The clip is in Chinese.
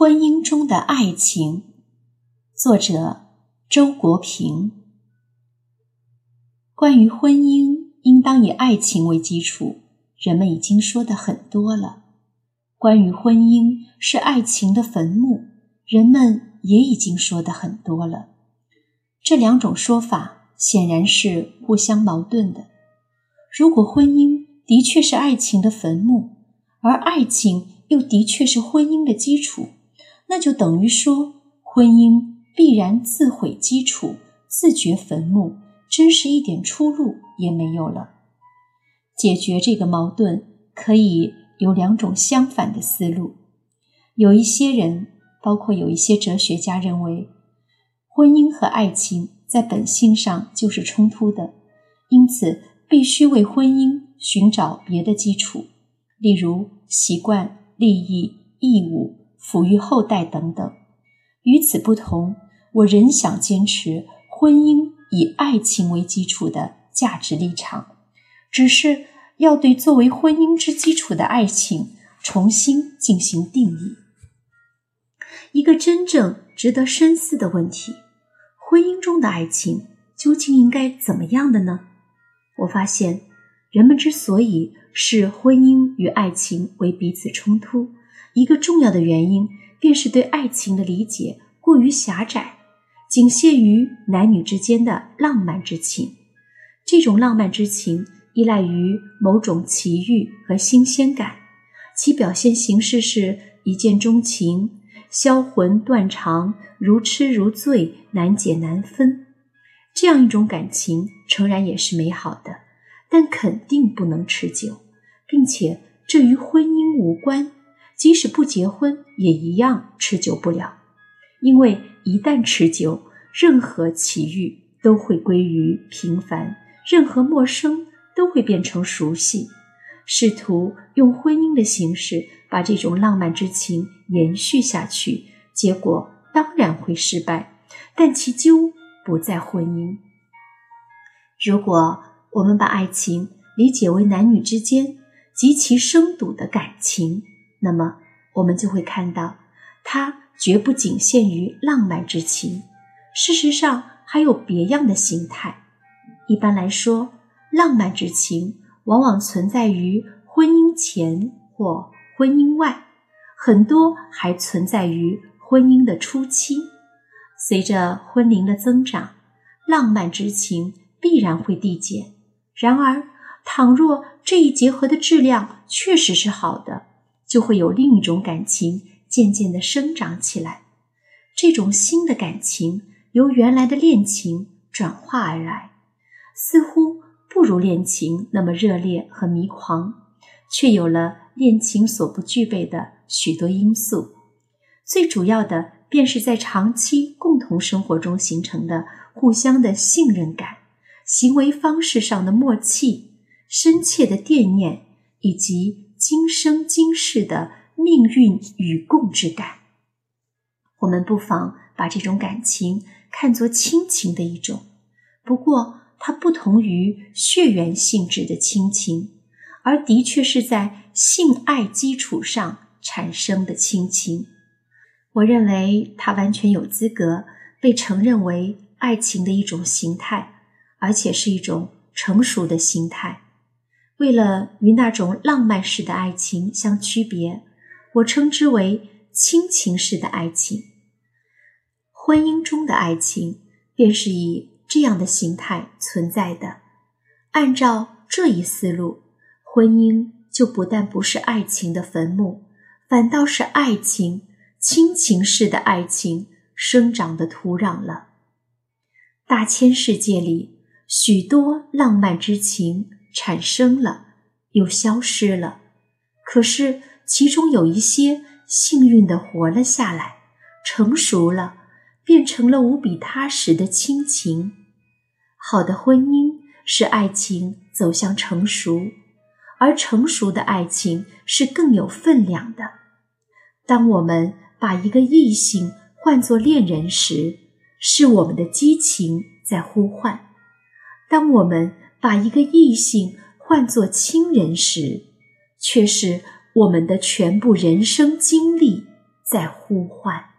婚姻中的爱情，作者周国平。关于婚姻应当以爱情为基础，人们已经说的很多了。关于婚姻是爱情的坟墓，人们也已经说的很多了。这两种说法显然是互相矛盾的。如果婚姻的确是爱情的坟墓，而爱情又的确是婚姻的基础，那就等于说，婚姻必然自毁基础，自掘坟墓，真是一点出路也没有了。解决这个矛盾，可以有两种相反的思路。有一些人，包括有一些哲学家，认为婚姻和爱情在本性上就是冲突的，因此必须为婚姻寻找别的基础，例如习惯、利益、义务。抚育后代等等。与此不同，我仍想坚持婚姻以爱情为基础的价值立场，只是要对作为婚姻之基础的爱情重新进行定义。一个真正值得深思的问题：婚姻中的爱情究竟应该怎么样的呢？我发现，人们之所以视婚姻与爱情为彼此冲突。一个重要的原因，便是对爱情的理解过于狭窄，仅限于男女之间的浪漫之情。这种浪漫之情依赖于某种奇遇和新鲜感，其表现形式是一见钟情、销魂断肠、如痴如醉、难解难分。这样一种感情诚然也是美好的，但肯定不能持久，并且这与婚姻无关。即使不结婚，也一样持久不了，因为一旦持久，任何奇遇都会归于平凡，任何陌生都会变成熟悉。试图用婚姻的形式把这种浪漫之情延续下去，结果当然会失败。但其究不在婚姻。如果我们把爱情理解为男女之间极其生笃的感情，那么，我们就会看到，它绝不仅限于浪漫之情，事实上还有别样的形态。一般来说，浪漫之情往往存在于婚姻前或婚姻外，很多还存在于婚姻的初期。随着婚龄的增长，浪漫之情必然会递减。然而，倘若这一结合的质量确实是好的，就会有另一种感情渐渐的生长起来，这种新的感情由原来的恋情转化而来，似乎不如恋情那么热烈和迷狂，却有了恋情所不具备的许多因素。最主要的便是在长期共同生活中形成的互相的信任感、行为方式上的默契、深切的惦念以及。今生今世的命运与共之感，我们不妨把这种感情看作亲情的一种。不过，它不同于血缘性质的亲情，而的确是在性爱基础上产生的亲情。我认为它完全有资格被承认为爱情的一种形态，而且是一种成熟的形态。为了与那种浪漫式的爱情相区别，我称之为亲情式的爱情。婚姻中的爱情便是以这样的形态存在的。按照这一思路，婚姻就不但不是爱情的坟墓，反倒是爱情亲情式的爱情生长的土壤了。大千世界里，许多浪漫之情。产生了，又消失了。可是其中有一些幸运的活了下来，成熟了，变成了无比踏实的亲情。好的婚姻使爱情走向成熟，而成熟的爱情是更有分量的。当我们把一个异性换作恋人时，是我们的激情在呼唤；当我们把一个异性唤作亲人时，却是我们的全部人生经历在呼唤。